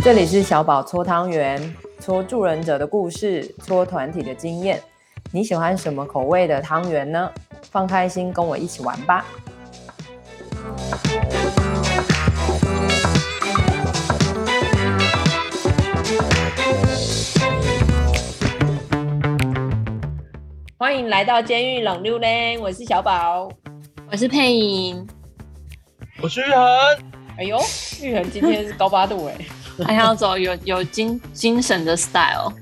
这里是小宝搓汤圆，搓助人者的故事，搓团体的经验。你喜欢什么口味的汤圆呢？放开心，跟我一起玩吧！欢迎来到监狱冷溜嘞，我是小宝，我是佩莹，我是玉恒。哎呦，玉恒今天是高八度哎，还要走有有精精神的 style。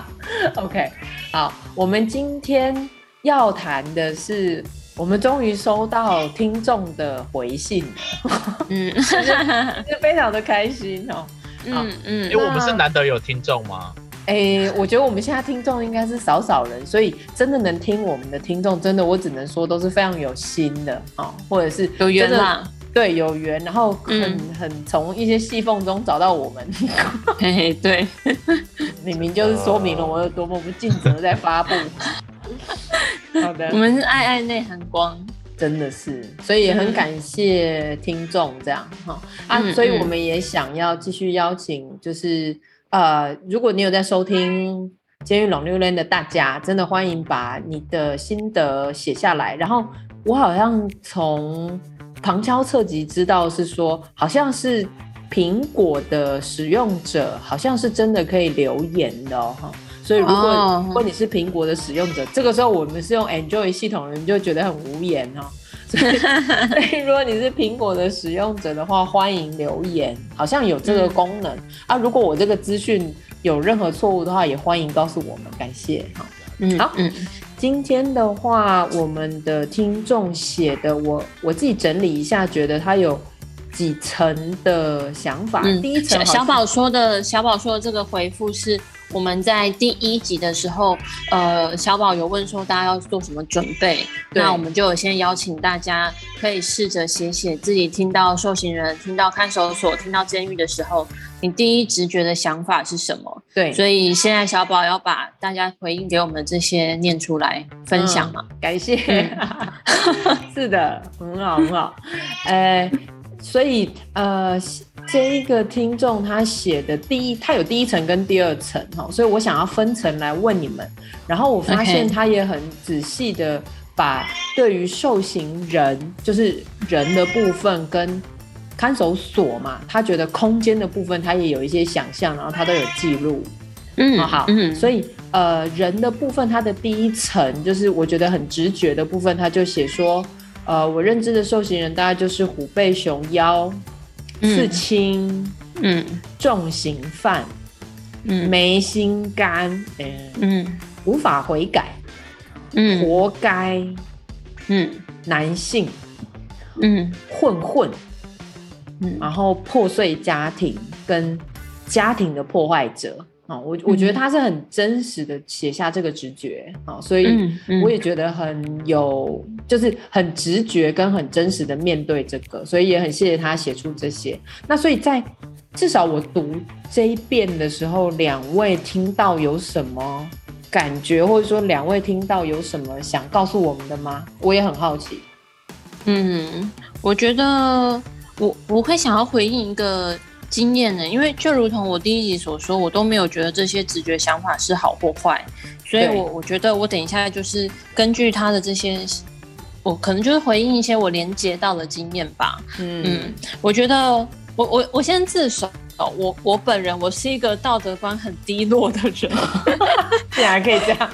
OK，好，我们今天要谈的是，我们终于收到听众的回信了，嗯，是非常的开心哦。嗯嗯，因为我们是难得有听众吗？哎、欸，我觉得我们现在听众应该是少少人，所以真的能听我们的听众，真的我只能说都是非常有心的哦，或者是有缘啦，对，有缘，然后很、嗯、很从一些细缝中找到我们，嘿嘿，对，明明就是说明了我有多么不尽责在发布。好的，我们是爱爱内涵光，真的是，所以也很感谢听众这样哈、嗯、啊、嗯，所以我们也想要继续邀请，就是。呃，如果你有在收听《监狱龙六连》的大家，真的欢迎把你的心得写下来。然后我好像从旁敲侧击知道是说，好像是苹果的使用者，好像是真的可以留言的哦。所以如果、哦、如果你是苹果的使用者，这个时候我们是用 Android 系统的人就觉得很无言哦。所以，所以如果你是苹果的使用者的话，欢迎留言，好像有这个功能、嗯、啊。如果我这个资讯有任何错误的话，也欢迎告诉我们，感谢。好，嗯，好，嗯，今天的话，我们的听众写的，我我自己整理一下，觉得他有几层的想法。嗯、第一层，小宝说的，小宝说的这个回复是。我们在第一集的时候，呃，小宝有问说大家要做什么准备，那我们就先邀请大家可以试着写写自己听到受刑人、听到看守所、听到监狱的时候，你第一直觉的想法是什么？对，所以现在小宝要把大家回应给我们的这些念出来分享嘛，嗯、感谢，是的，很好，很好，呃。所以，呃，这一个听众他写的第一，他有第一层跟第二层哈，所以我想要分层来问你们。然后我发现他也很仔细的把对于受刑人，就是人的部分跟看守所嘛，他觉得空间的部分他也有一些想象，然后他都有记录。嗯，好，嗯，所以呃，人的部分他的第一层就是我觉得很直觉的部分，他就写说。呃，我认知的受刑人大概就是虎背熊腰、刺青、嗯，重刑犯，嗯，没心肝，嗯，嗯，无法悔改，嗯，活该，嗯，男性，嗯，混混，嗯，然后破碎家庭跟家庭的破坏者。我我觉得他是很真实的写下这个直觉啊，所以我也觉得很有，就是很直觉跟很真实的面对这个，所以也很谢谢他写出这些。那所以在至少我读这一遍的时候，两位听到有什么感觉，或者说两位听到有什么想告诉我们的吗？我也很好奇。嗯，我觉得我我会想要回应一个。经验呢？因为就如同我第一集所说，我都没有觉得这些直觉想法是好或坏，所以我我觉得我等一下就是根据他的这些，我可能就是回应一些我连接到的经验吧。嗯嗯，我觉得我我我先自首，我我本人我是一个道德观很低落的人，竟然可以这样，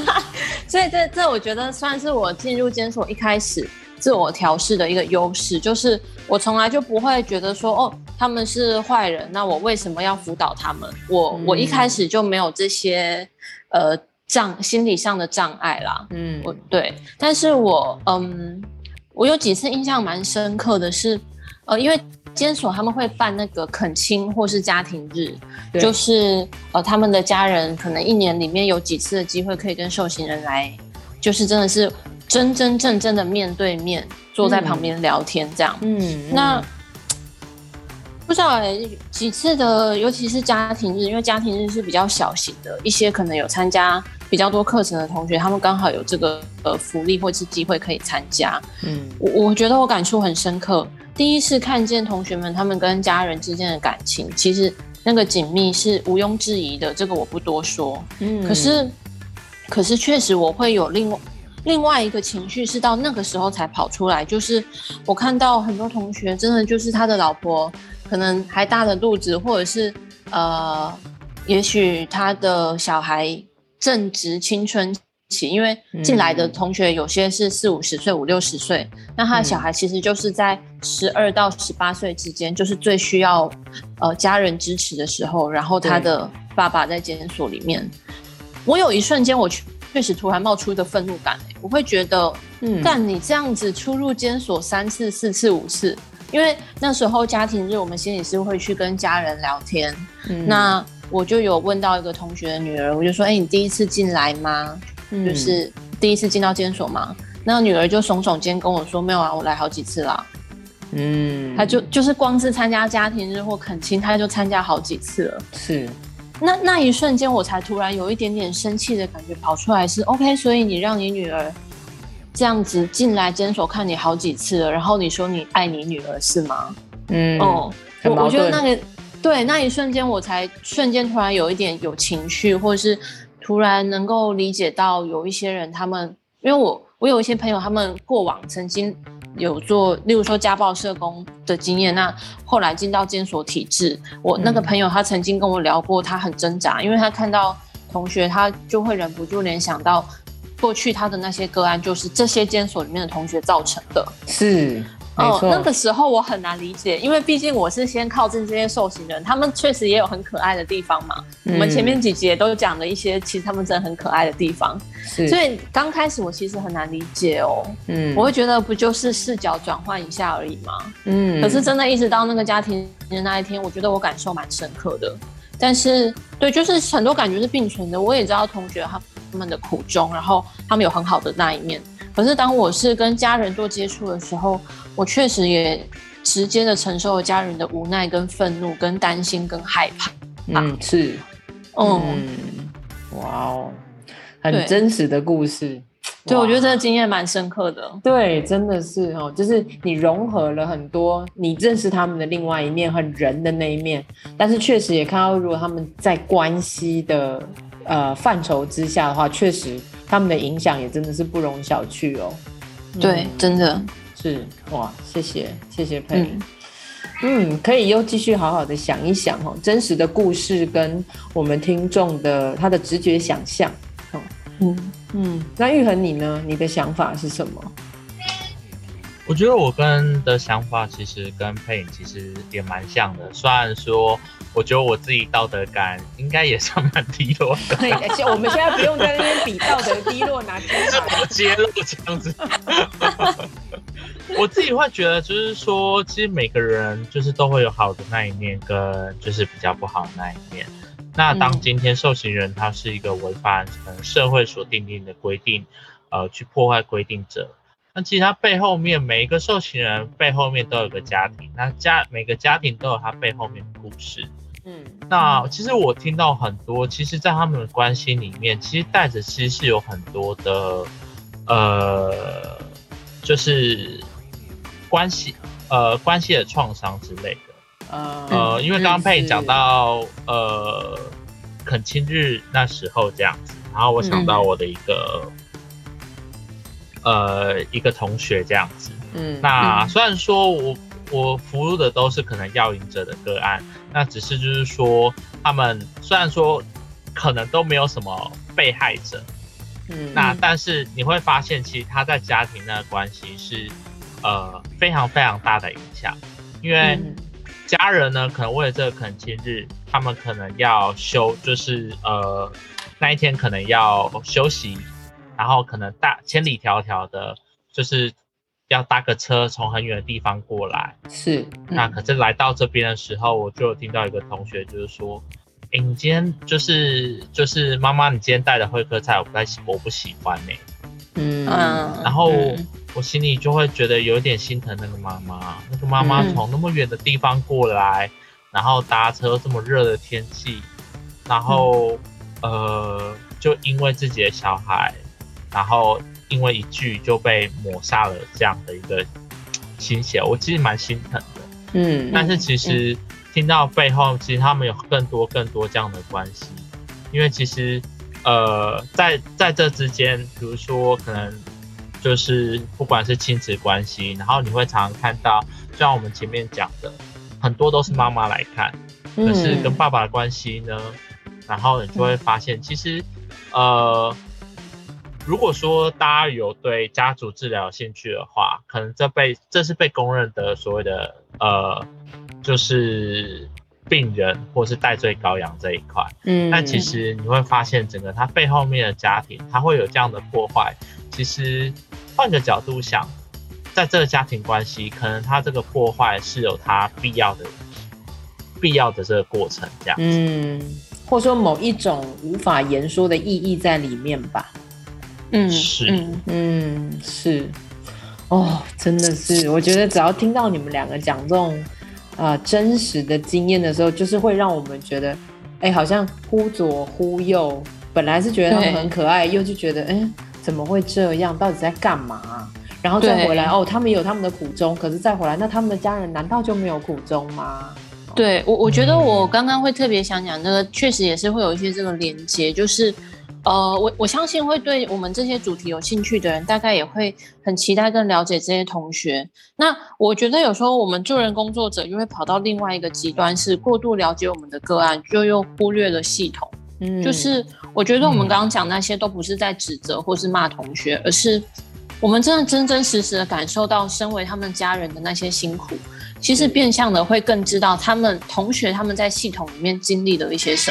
所以这这我觉得算是我进入监所一开始。自我调试的一个优势，就是我从来就不会觉得说，哦，他们是坏人，那我为什么要辅导他们？我、嗯、我一开始就没有这些呃障心理上的障碍啦。嗯，我对，但是我嗯，我有几次印象蛮深刻的是，呃，因为监所他们会办那个恳亲或是家庭日，就是呃他们的家人可能一年里面有几次的机会可以跟受刑人来，就是真的是。真真正正的面对面坐在旁边聊天，这样，嗯，嗯那不知道哎、欸，几次的，尤其是家庭日，因为家庭日是比较小型的，一些可能有参加比较多课程的同学，他们刚好有这个呃福利或是机会可以参加，嗯，我我觉得我感触很深刻。第一次看见同学们他们跟家人之间的感情，其实那个紧密是毋庸置疑的，这个我不多说。嗯，可是，可是确实我会有另外另外一个情绪，是到那个时候才跑出来，就是我看到很多同学真的就是他的老婆可能还大着肚子，或者是呃，也许他的小孩正值青春期，因为进来的同学有些是四五十岁、五六十岁，那他的小孩其实就是在十二到十八岁之间，就是最需要呃家人支持的时候，然后他的爸爸在监所里面，我有一瞬间我去。确实，突然冒出一个愤怒感，我会觉得，嗯，但你这样子出入监所三次、四次、五次，因为那时候家庭日，我们心理师会去跟家人聊天。嗯，那我就有问到一个同学的女儿，我就说：“哎，你第一次进来吗？嗯，就是第一次进到监所吗？”那女儿就耸耸肩跟我说：“没有啊，我来好几次了。”嗯，她就就是光是参加家庭日或恳亲，她就参加好几次了。是。那那一瞬间，我才突然有一点点生气的感觉跑出来，是 OK。所以你让你女儿这样子进来监所看你好几次了，然后你说你爱你女儿是吗？嗯，哦，我我觉得那个对那一瞬间，我才瞬间突然有一点有情绪，或者是突然能够理解到有一些人他们，因为我我有一些朋友，他们过往曾经。有做，例如说家暴社工的经验，那后来进到监所体制，我那个朋友他曾经跟我聊过，他很挣扎，因为他看到同学，他就会忍不住联想到过去他的那些个案，就是这些监所里面的同学造成的。是。哦，那个时候我很难理解，因为毕竟我是先靠近这些受刑人，他们确实也有很可爱的地方嘛。嗯、我们前面几集也都讲了一些，其实他们真的很可爱的地方。所以刚开始我其实很难理解哦。嗯，我会觉得不就是视角转换一下而已吗？嗯，可是真的一直到那个家庭的那一天，我觉得我感受蛮深刻的。但是，对，就是很多感觉是并存的。我也知道同学他们的苦衷，然后他们有很好的那一面。可是当我是跟家人做接触的时候，我确实也直接的承受了家人的无奈、跟愤怒、跟担心、跟害怕。嗯，是，嗯，哇哦，很真实的故事。对，我觉得这个经验蛮深刻的。对，真的是哦，就是你融合了很多你认识他们的另外一面，很人的那一面，但是确实也看到，如果他们在关系的呃范畴之下的话，确实他们的影响也真的是不容小觑哦。对，嗯、真的是哇，谢谢谢谢佩嗯，嗯，可以又继续好好的想一想哦，真实的故事跟我们听众的他的直觉想象，哦，嗯。嗯，那玉恒你呢？你的想法是什么？我觉得我跟的想法其实跟佩影其实也蛮像的。虽然说，我觉得我自己道德感应该也算蛮低落的。对，而且我们现在不用在那边比道德低落，拿这么揭露这样子。我自己会觉得，就是说，其实每个人就是都会有好的那一面，跟就是比较不好的那一面。那当今天受刑人他是一个违反社会所定定的规定，呃，去破坏规定者，那其实他背后面每一个受刑人背后面都有个家庭，那家每个家庭都有他背后面的故事。嗯，那其实我听到很多，其实，在他们的关系里面，其实带着其实是有很多的，呃，就是关系，呃，关系的创伤之类的。呃，因为刚刚佩讲到呃，肯亲日那时候这样子，然后我想到我的一个、嗯、呃一个同学这样子，嗯，那虽然说我我服务的都是可能要赢者的个案，那只是就是说他们虽然说可能都没有什么被害者，嗯，那但是你会发现其实他在家庭那个关系是呃非常非常大的影响，因为。嗯。家人呢，可能为了这个恳亲日，他们可能要休，就是呃那一天可能要休息，然后可能大千里迢迢的，就是要搭个车从很远的地方过来。是，嗯、那可是来到这边的时候，我就有听到一个同学就是说，哎，你今天就是就是妈妈，你今天带的会客菜我不太喜，我不喜欢呢、欸。嗯，然后我心里就会觉得有点心疼那个妈妈，那个妈妈从那么远的地方过来，嗯、然后搭车这么热的天气，然后、嗯、呃，就因为自己的小孩，然后因为一句就被抹杀了这样的一个心血，我其实蛮心疼的。嗯，但是其实听到背后，其实他们有更多更多这样的关系，因为其实呃，在在这之间，比如说可能就是不管是亲子关系，然后你会常常看到，像我们前面讲的，很多都是妈妈来看，可是跟爸爸的关系呢，然后你就会发现，其实呃。如果说大家有对家族治疗有兴趣的话，可能这被这是被公认的所谓的呃，就是病人或是代罪羔羊这一块。嗯，但其实你会发现，整个他背后面的家庭，他会有这样的破坏。其实换个角度想，在这个家庭关系，可能他这个破坏是有他必要的、必要的这个过程，这样。嗯，或者说某一种无法言说的意义在里面吧。嗯，是，嗯嗯是，哦，真的是，我觉得只要听到你们两个讲这种啊、呃、真实的经验的时候，就是会让我们觉得，哎、欸，好像忽左忽右，本来是觉得他们很可爱，又就觉得，哎、欸，怎么会这样？到底在干嘛？然后再回来，哦，他们有他们的苦衷，可是再回来，那他们的家人难道就没有苦衷吗？对我，我觉得我刚刚会特别想讲这个，确实也是会有一些这个连接，就是。呃，我我相信会对我们这些主题有兴趣的人，大概也会很期待更了解这些同学。那我觉得有时候我们助人工作者又会跑到另外一个极端，是过度了解我们的个案，就又忽略了系统。嗯，就是我觉得我们刚刚讲那些都不是在指责或是骂同学，而是我们真的真真实实的感受到身为他们家人的那些辛苦。其实变相的会更知道他们同学他们在系统里面经历了一些什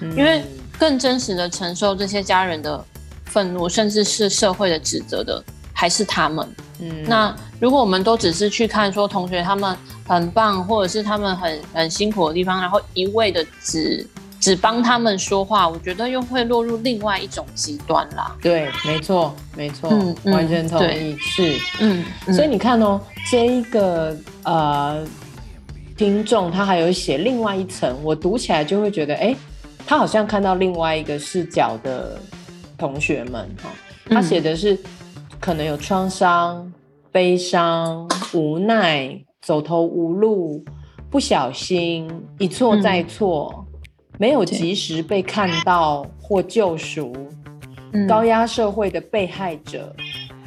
么，因为。更真实的承受这些家人的愤怒，甚至是社会的指责的，还是他们。嗯，那如果我们都只是去看说同学他们很棒，或者是他们很很辛苦的地方，然后一味的只只帮他们说话，我觉得又会落入另外一种极端啦。对，没错，没错，嗯，完全同意。是，嗯，所以你看哦，这一个呃听众他还有写另外一层，我读起来就会觉得，哎。他好像看到另外一个视角的同学们哈，他写的是可能有创伤、悲伤、无奈、走投无路、不小心、一错再错、嗯、没有及时被看到或救赎、嗯、高压社会的被害者、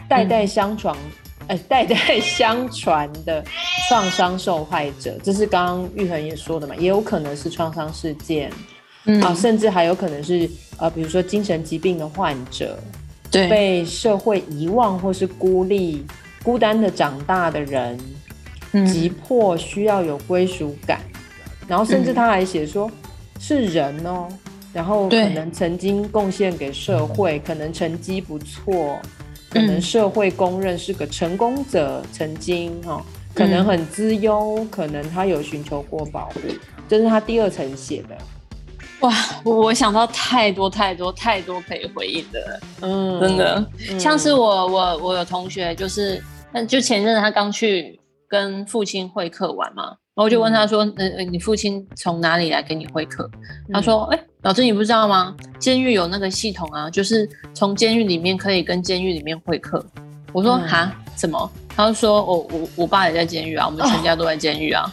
代代相传、嗯。呃、代代相传的创伤受害者，这是刚刚玉恒也说的嘛，也有可能是创伤事件。嗯、啊，甚至还有可能是呃，比如说精神疾病的患者，对，被社会遗忘或是孤立、孤单的长大的人，嗯、急迫需要有归属感，然后甚至他还写说、嗯、是人哦，然后可能曾经贡献给社会，可能成绩不错，可能社会公认是个成功者，曾经哈、哦，可能很资优，嗯、可能他有寻求过保护，这是他第二层写的。哇，我想到太多太多太多可以回应的，嗯，真的，嗯、像是我我我有同学，就是，就前阵子他刚去跟父亲会客完嘛，然后就问他说，嗯、呃，你父亲从哪里来给你会客？嗯、他说，哎、欸，老师你不知道吗？监狱有那个系统啊，就是从监狱里面可以跟监狱里面会客。我说，哈、嗯，什么？他就说，我我我爸也在监狱啊，我们全家都在监狱啊。哦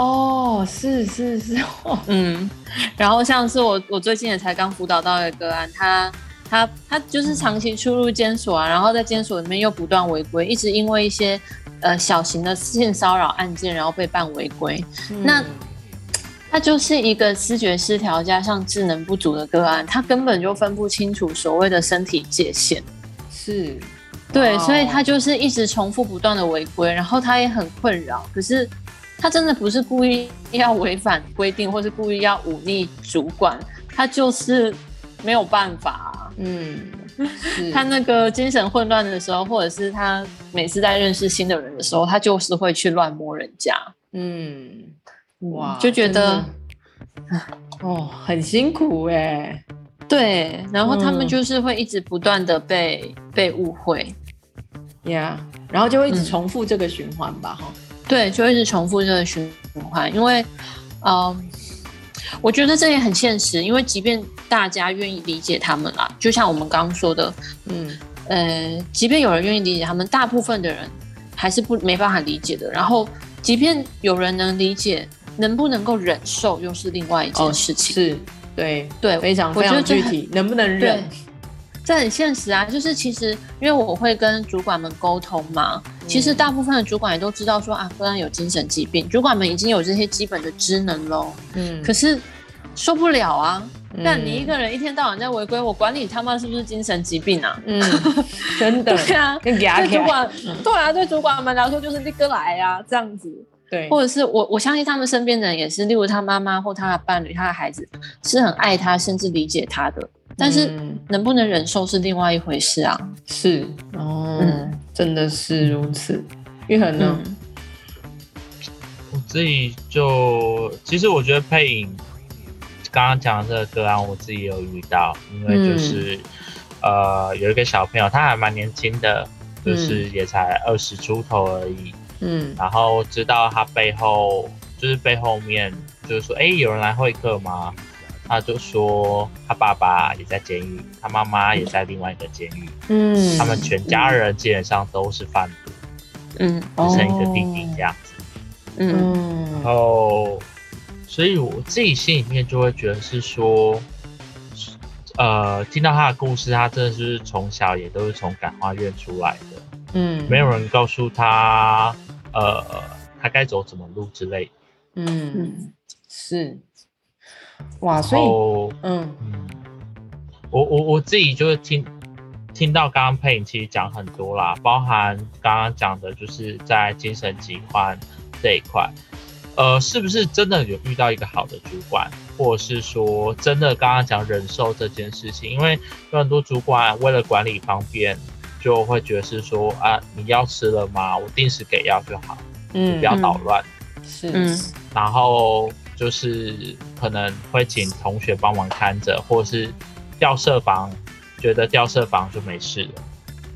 哦，是是是，嗯，然后像是我，我最近也才刚辅导到一个个案，他他他就是长期出入监所啊，然后在监所里面又不断违规，一直因为一些呃小型的性骚扰案件，然后被办违规。嗯、那他就是一个知觉失调加上智能不足的个案，他根本就分不清楚所谓的身体界限。是，对，所以他就是一直重复不断的违规，然后他也很困扰，可是。他真的不是故意要违反规定，或是故意要忤逆主管，他就是没有办法啊。嗯，他那个精神混乱的时候，或者是他每次在认识新的人的时候，他就是会去乱摸人家。嗯，哇，就觉得哦，很辛苦哎。对，然后他们就是会一直不断的被被误会，呀，然后就会一直重复这个循环吧，哈。对，就一直重复这个循环，因为，嗯、呃，我觉得这也很现实，因为即便大家愿意理解他们啦，就像我们刚刚说的，嗯，呃，即便有人愿意理解他们，大部分的人还是不没办法理解的。然后，即便有人能理解，能不能够忍受又是另外一件事情。哦、是，对对，非常非常具体，能不能忍？这很现实啊，就是其实因为我会跟主管们沟通嘛，嗯、其实大部分的主管也都知道说啊，个案有精神疾病，主管们已经有这些基本的职能喽。嗯，可是受不了啊！但你一个人一天到晚在违规，我管你他妈是不是精神疾病啊？嗯，真的。对啊，对主管，对啊，对主管们来说就是立哥来啊，这样子。对，或者是我我相信他们身边的人也是，例如他妈妈或他的伴侣、他的孩子是很爱他，甚至理解他的。但是能不能忍受是另外一回事啊。是哦，嗯，真的是如此。玉恒呢？我自己就其实我觉得配影。刚刚讲的这个个案，我自己有遇到，因为就是，嗯、呃，有一个小朋友，他还蛮年轻的，就是也才二十出头而已，嗯，然后知道他背后，就是背后面，就是说，哎，有人来会客吗？他就说，他爸爸也在监狱，他妈妈也在另外一个监狱，嗯，他们全家人基本上都是贩毒，嗯，只剩一个弟弟这样子，嗯，然后。所以我自己心里面就会觉得是说，呃，听到他的故事，他真的是从小也都是从感化院出来的，嗯，没有人告诉他，呃，他该走什么路之类的，嗯，是，哇，所以，嗯嗯，我我我自己就是听听到刚刚配影其实讲很多啦，包含刚刚讲的就是在精神疾患这一块。呃，是不是真的有遇到一个好的主管，或者是说真的刚刚讲忍受这件事情？因为有很多主管为了管理方便，就会觉得是说啊，你要吃了吗？我定时给药就好，嗯，不要捣乱。是，嗯，然后就是可能会请同学帮忙看着，或是调色房，觉得调色房就没事了。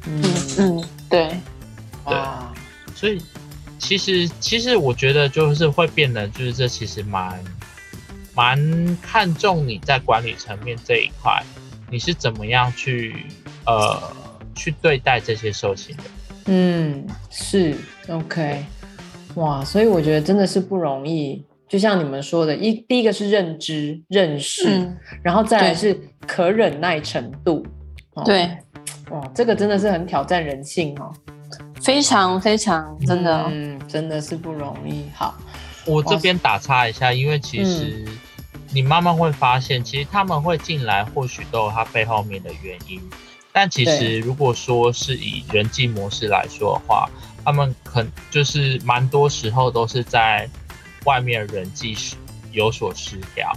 嗯嗯，对，对，所以。其实，其实我觉得就是会变得，就是这其实蛮蛮看重你在管理层面这一块，你是怎么样去呃去对待这些受刑的？嗯，是 OK，哇，所以我觉得真的是不容易。就像你们说的，一第一个是认知认识，嗯、然后再来是可忍耐程度。对，哦、哇，这个真的是很挑战人性哦。非常非常真的，哦，嗯，真的是不容易。好，我这边打岔一下，因为其实你慢慢会发现，嗯、其实他们会进来，或许都有他背后面的原因。但其实如果说是以人际模式来说的话，他们可就是蛮多时候都是在外面人际时有所失调。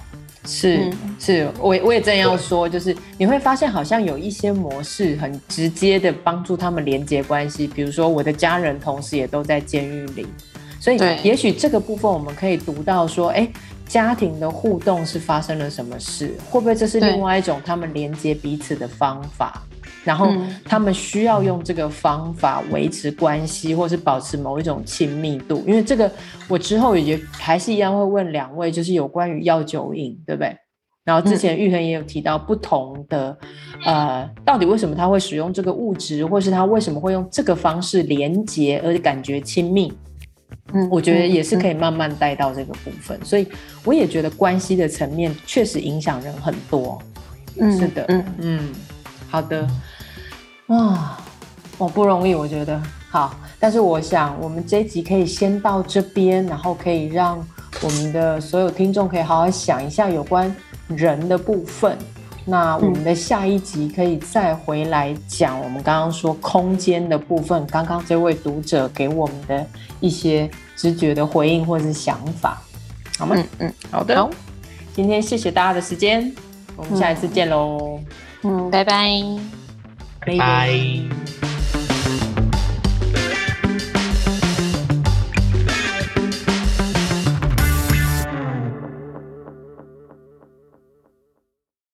是是，我我也正要说，就是你会发现好像有一些模式很直接的帮助他们连接关系，比如说我的家人同时也都在监狱里，所以也许这个部分我们可以读到说，哎，家庭的互动是发生了什么事，会不会这是另外一种他们连接彼此的方法？然后他们需要用这个方法维持关系，或是保持某一种亲密度。因为这个，我之后也还是一样会问两位，就是有关于药酒瘾，对不对？然后之前玉恒也有提到不同的，呃，到底为什么他会使用这个物质，或是他为什么会用这个方式连接而感觉亲密？嗯，我觉得也是可以慢慢带到这个部分。所以我也觉得关系的层面确实影响人很多。嗯，是的，嗯嗯，好的。哇，我不容易，我觉得好，但是我想我们这一集可以先到这边，然后可以让我们的所有听众可以好好想一下有关人的部分。那我们的下一集可以再回来讲我们刚刚说空间的部分，刚刚这位读者给我们的一些直觉的回应或者是想法，好吗？嗯嗯，好的。好，今天谢谢大家的时间，我们下一次见喽。嗯，拜拜。拜拜。